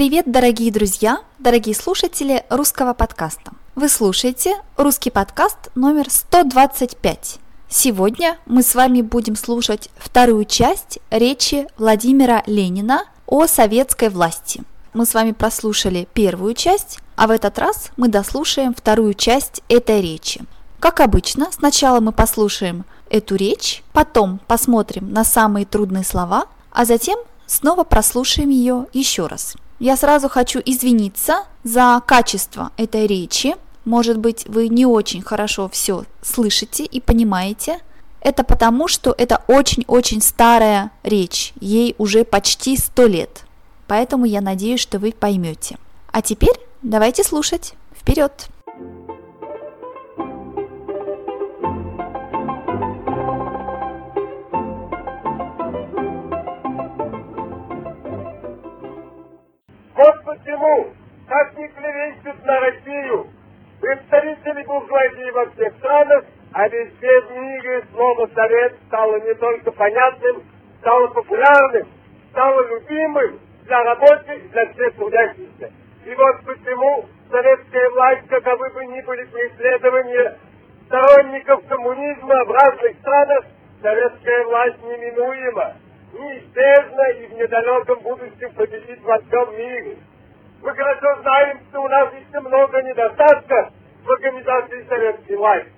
Привет, дорогие друзья, дорогие слушатели русского подкаста. Вы слушаете русский подкаст номер 125. Сегодня мы с вами будем слушать вторую часть речи Владимира Ленина о советской власти. Мы с вами прослушали первую часть, а в этот раз мы дослушаем вторую часть этой речи. Как обычно, сначала мы послушаем эту речь, потом посмотрим на самые трудные слова, а затем снова прослушаем ее еще раз. Я сразу хочу извиниться за качество этой речи. Может быть, вы не очень хорошо все слышите и понимаете. Это потому, что это очень-очень старая речь, ей уже почти сто лет. Поэтому я надеюсь, что вы поймете. А теперь давайте слушать. Вперед! Почему, как ни клевещут на Россию, представители буржуазии во всех странах, а везде в мире слово «совет» стало не только понятным, стало популярным, стало любимым для рабочих, для всех трудящихся. И вот почему советская власть, каковы бы ни были преследования сторонников коммунизма в разных странах, советская власть неминуема неизбежно и в недалеком будущем победит во всем мире. Мы хорошо знаем, что у нас еще много недостатков в организации советской власти.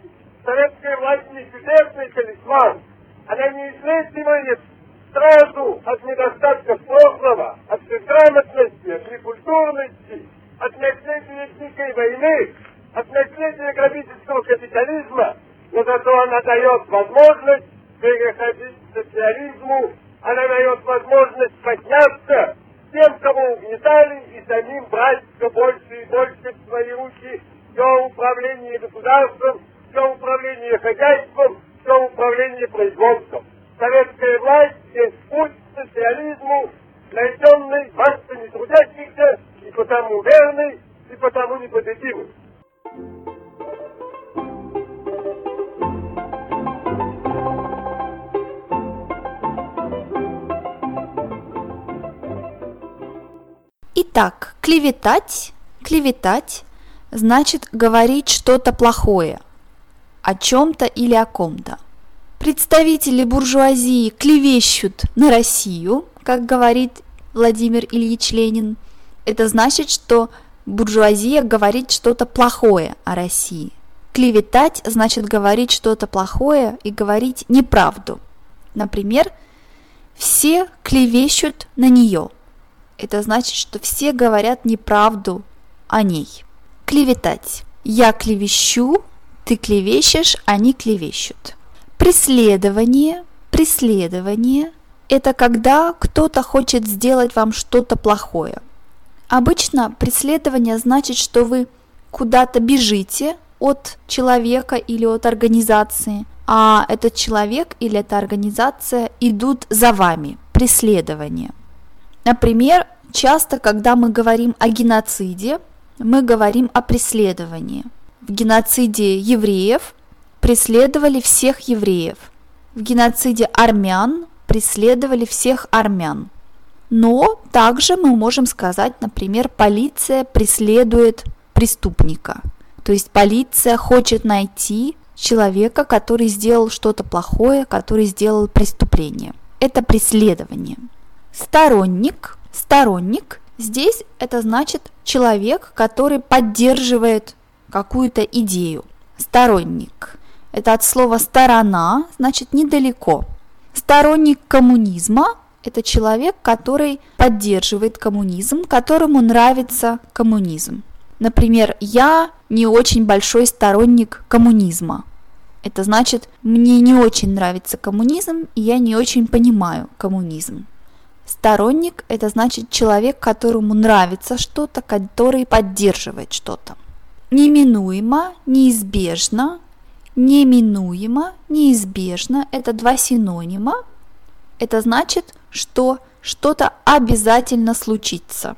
Советская власть не чудесный талисман. Она не излечивает стражу от недостатков прошлого, от безграмотности, от некультурности, от наследия Великой войны, от наследия грабительского капитализма, но зато она дает возможность переходить к социализму она дает возможность подняться тем, кого угнетали, и самим брать все больше и больше в свои руки все управление государством, все управление хозяйством, все управление производством. Клеветать, клеветать значит говорить что-то плохое о чем-то или о ком-то. Представители буржуазии клевещут на Россию, как говорит Владимир Ильич Ленин. Это значит, что буржуазия говорит что-то плохое о России. Клеветать значит говорить что-то плохое и говорить неправду. Например, все клевещут на нее – это значит, что все говорят неправду о ней. Клеветать. Я клевещу, ты клевещешь, они клевещут. Преследование. Преследование – это когда кто-то хочет сделать вам что-то плохое. Обычно преследование значит, что вы куда-то бежите от человека или от организации, а этот человек или эта организация идут за вами. Преследование – Например, часто, когда мы говорим о геноциде, мы говорим о преследовании. В геноциде евреев преследовали всех евреев. В геноциде армян преследовали всех армян. Но также мы можем сказать, например, полиция преследует преступника. То есть полиция хочет найти человека, который сделал что-то плохое, который сделал преступление. Это преследование. Сторонник. Сторонник здесь это значит человек, который поддерживает какую-то идею. Сторонник. Это от слова сторона, значит недалеко. Сторонник коммунизма – это человек, который поддерживает коммунизм, которому нравится коммунизм. Например, я не очень большой сторонник коммунизма. Это значит, мне не очень нравится коммунизм, и я не очень понимаю коммунизм. Сторонник – это значит человек, которому нравится что-то, который поддерживает что-то. Неминуемо, неизбежно, неминуемо, неизбежно – это два синонима. Это значит, что что-то обязательно случится.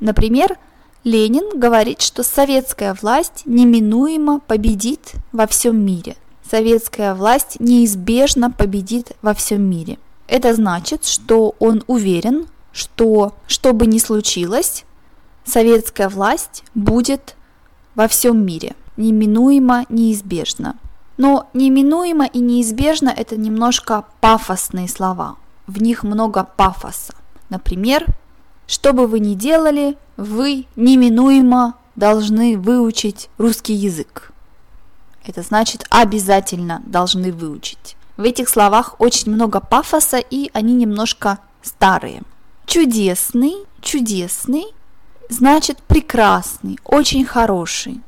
Например, Ленин говорит, что советская власть неминуемо победит во всем мире. Советская власть неизбежно победит во всем мире. Это значит, что он уверен, что, что бы ни случилось, советская власть будет во всем мире, неминуемо, неизбежно. Но неминуемо и неизбежно – это немножко пафосные слова. В них много пафоса. Например, что бы вы ни делали, вы неминуемо должны выучить русский язык. Это значит обязательно должны выучить. В этих словах очень много пафоса, и они немножко старые. Чудесный, чудесный, значит прекрасный, очень хороший.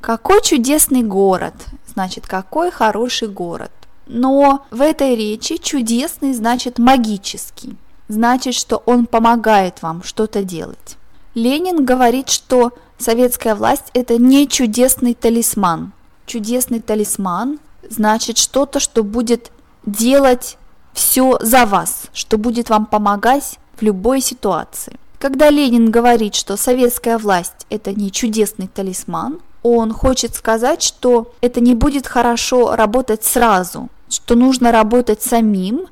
Какой чудесный город, значит какой хороший город. Но в этой речи чудесный значит магический, значит, что он помогает вам что-то делать. Ленин говорит, что советская власть это не чудесный талисман. Чудесный талисман значит что-то, что будет делать все за вас, что будет вам помогать в любой ситуации. Когда Ленин говорит, что советская власть это не чудесный талисман, он хочет сказать, что это не будет хорошо работать сразу, что нужно работать самим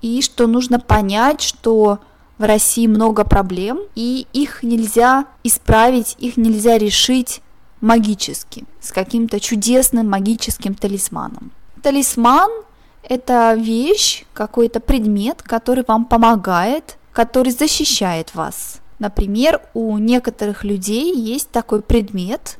и что нужно понять, что в России много проблем, и их нельзя исправить, их нельзя решить магически, с каким-то чудесным магическим талисманом. Талисман – это вещь, какой-то предмет, который вам помогает, который защищает вас. Например, у некоторых людей есть такой предмет.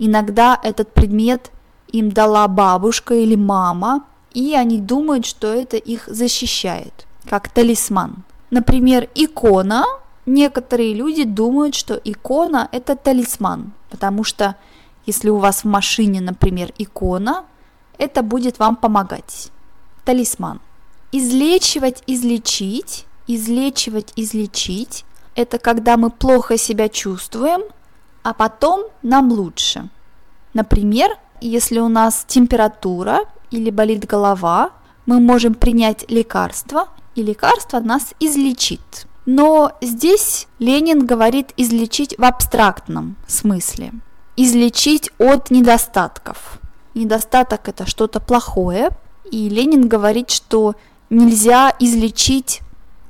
Иногда этот предмет им дала бабушка или мама, и они думают, что это их защищает, как талисман. Например, икона. Некоторые люди думают, что икона – это талисман, потому что если у вас в машине, например, икона, это будет вам помогать. Талисман. Излечивать, излечить, излечивать, излечить – это когда мы плохо себя чувствуем, а потом нам лучше. Например, если у нас температура или болит голова, мы можем принять лекарство, и лекарство нас излечит. Но здесь Ленин говорит излечить в абстрактном смысле. Излечить от недостатков. Недостаток это что-то плохое, и Ленин говорит, что нельзя излечить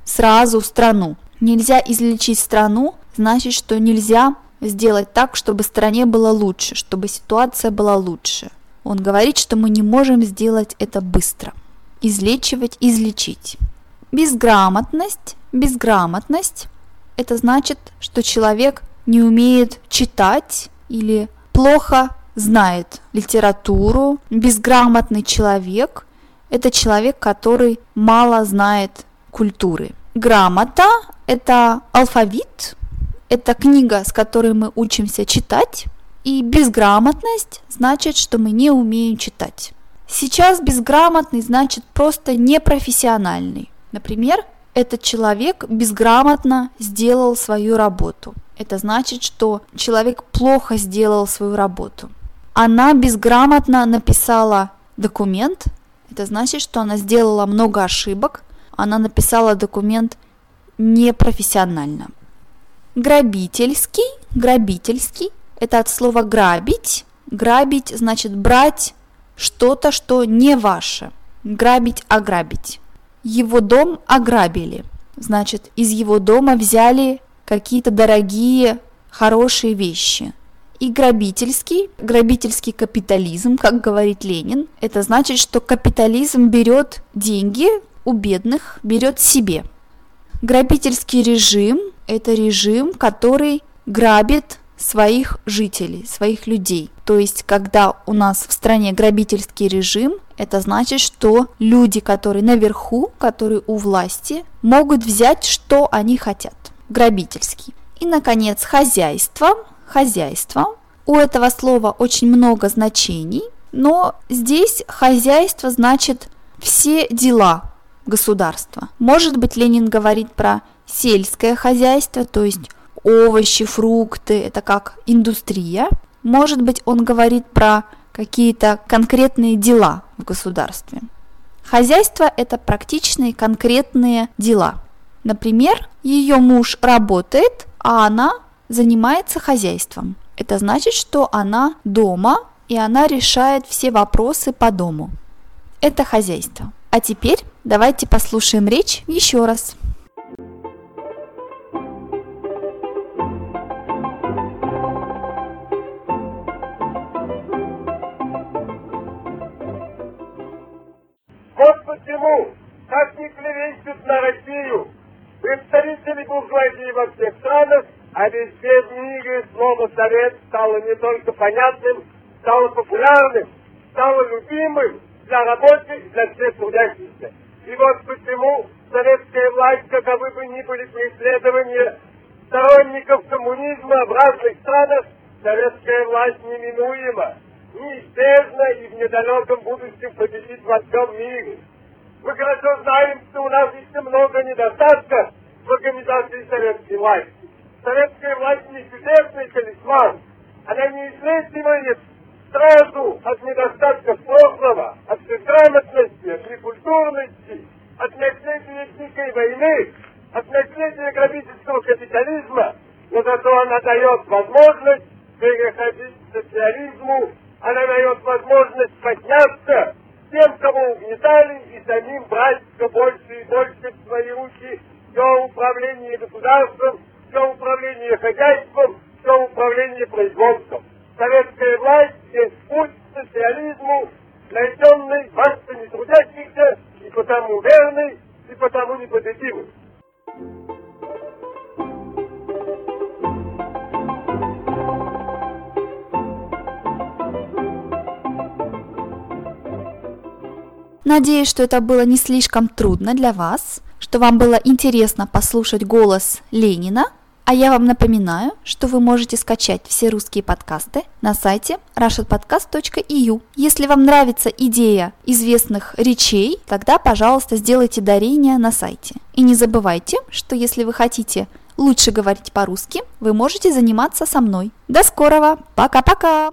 сразу страну. Нельзя излечить страну, значит, что нельзя сделать так, чтобы стране было лучше, чтобы ситуация была лучше. Он говорит, что мы не можем сделать это быстро. Излечивать, излечить. Безграмотность, безграмотность – это значит, что человек не умеет читать или плохо знает литературу. Безграмотный человек – это человек, который мало знает культуры. Грамота – это алфавит, это книга, с которой мы учимся читать. И безграмотность значит, что мы не умеем читать. Сейчас безграмотный значит просто непрофессиональный. Например, этот человек безграмотно сделал свою работу. Это значит, что человек плохо сделал свою работу. Она безграмотно написала документ. Это значит, что она сделала много ошибок. Она написала документ непрофессионально. Грабительский, грабительский это от слова грабить. Грабить значит брать что-то, что не ваше. Грабить, ограбить. Его дом ограбили. Значит, из его дома взяли какие-то дорогие, хорошие вещи. И грабительский, грабительский капитализм, как говорит Ленин, это значит, что капитализм берет деньги у бедных, берет себе. Грабительский режим – это режим, который грабит своих жителей, своих людей. То есть, когда у нас в стране грабительский режим, это значит, что люди, которые наверху, которые у власти, могут взять, что они хотят. Грабительский. И, наконец, хозяйство. Хозяйство. У этого слова очень много значений, но здесь хозяйство значит все дела государства. Может быть, Ленин говорит про сельское хозяйство, то есть овощи, фрукты, это как индустрия. Может быть, он говорит про какие-то конкретные дела в государстве. Хозяйство – это практичные конкретные дела. Например, ее муж работает, а она занимается хозяйством. Это значит, что она дома, и она решает все вопросы по дому. Это хозяйство. А теперь давайте послушаем речь еще раз. «Совет» стало не только понятным, стало популярным, стало любимым для рабочих, для всех трудящихся. И вот почему советская власть, каковы бы ни были преследования сторонников коммунизма в разных странах, советская власть неминуема, неизбежно и в недалеком будущем победит во всем мире. Мы хорошо знаем, что у нас еще много недостатков в организации советской власти. Советская власть не чудесный талисман. Она не излечивает сразу от недостатков прошлого, от безграмотности, от некультурности, от наследия дикой войны, от наследия грабительского капитализма, но зато она дает возможность переходить к социализму, она дает возможность подняться тем, кого угнетали, и самим брать Надеюсь, что это было не слишком трудно для вас, что вам было интересно послушать голос Ленина, а я вам напоминаю, что вы можете скачать все русские подкасты на сайте russianpodcast.eu. Если вам нравится идея известных речей, тогда, пожалуйста, сделайте дарение на сайте. И не забывайте, что если вы хотите лучше говорить по-русски, вы можете заниматься со мной. До скорого! Пока-пока!